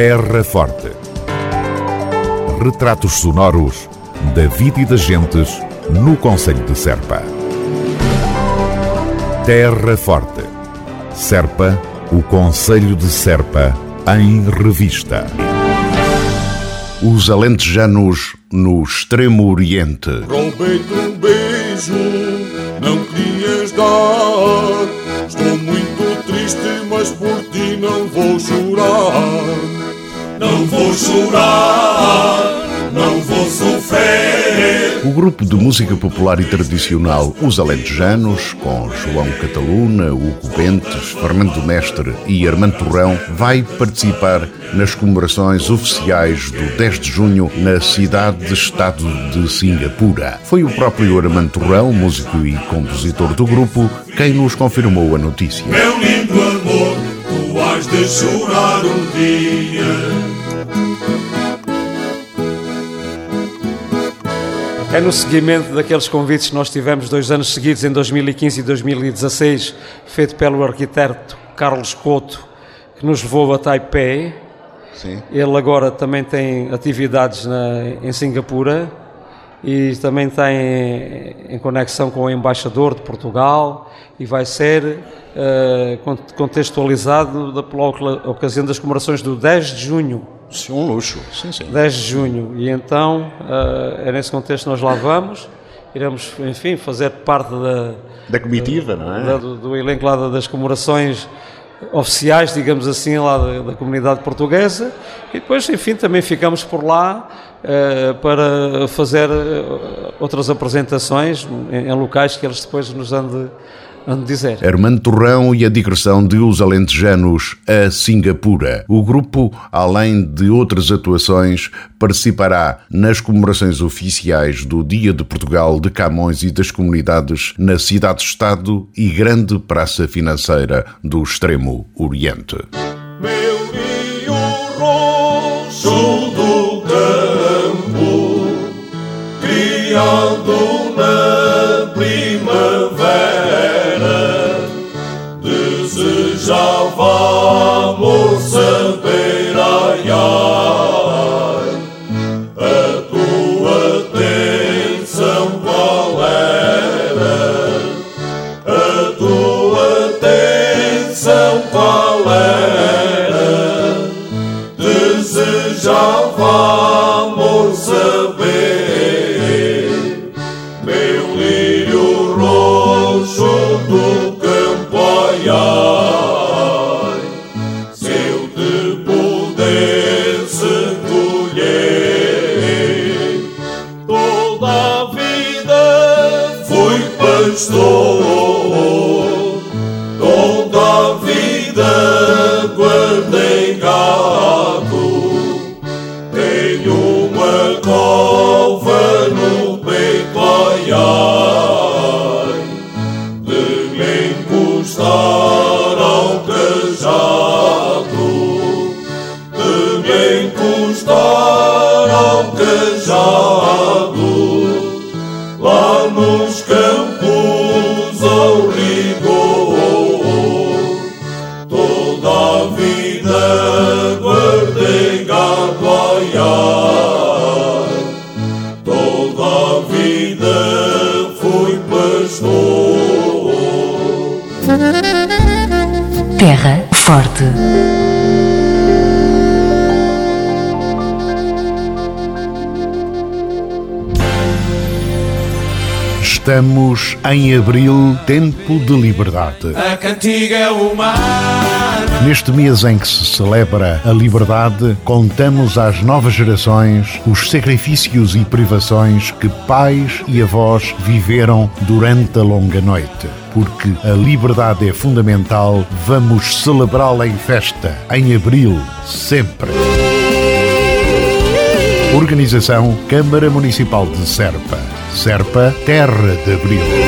Terra Forte. Retratos sonoros da vida e das gentes no Conselho de Serpa. Terra Forte. Serpa, o Conselho de Serpa, em revista. Os alentejanos no Extremo Oriente. Roubei-te um beijo, não querias dar. Estou muito triste, mas por ti. Não vou chorar, não vou sofrer. O grupo de música popular e tradicional Os Alentejanos, com João Cataluna, Hugo Bentes, Fernando Mestre e Armando Torrão, vai participar nas comemorações oficiais do 10 de junho na cidade-estado de Singapura. Foi o próprio Armando Torrão, músico e compositor do grupo, quem nos confirmou a notícia. Has de chorar um dia. É no seguimento daqueles convites que nós tivemos dois anos seguidos, em 2015 e 2016, feito pelo arquiteto Carlos Couto, que nos levou a Taipei. Sim. Ele agora também tem atividades na, em Singapura e também tem em conexão com o embaixador de Portugal e vai ser eh, cont- contextualizado da, pela ocasião das comemorações do 10 de junho. Sim, um luxo. Sim, sim. 10 de junho. E então, eh, é nesse contexto que nós lá vamos. Iremos, enfim, fazer parte da, Da comitiva, não é? da- do, do elenco lá da- das comemorações oficiais, digamos assim, lá da, da comunidade portuguesa. E depois, enfim, também ficamos por lá eh, para fazer eh, outras apresentações em, em locais que eles depois nos han de, han de dizer. Armando Torrão e a digressão de Os Alentejanos a Singapura. O grupo, além de outras atuações, participará nas comemorações oficiais do Dia de Portugal de Camões e das Comunidades na Cidade-Estado e Grande Praça Financeira do Extremo Oriente. Meu rio roxo do campo, criado na Tua atenção qual era? Desejava amor saber, meu lírio roxo do campo, ai, ai, se eu te pudesse colher toda a vida fui pastor, toda a vida guardei gado, tenho uma cova no peito, de me encostar ao de me encostar ao lá nos campos Terra Forte. Estamos em abril, tempo de liberdade. A cantiga é humana. Neste mês em que se celebra a liberdade, contamos às novas gerações os sacrifícios e privações que pais e avós viveram durante a longa noite. Porque a liberdade é fundamental, vamos celebrá-la em festa, em abril, sempre. Organização Câmara Municipal de Serpa. Serpa, Terra de Abril.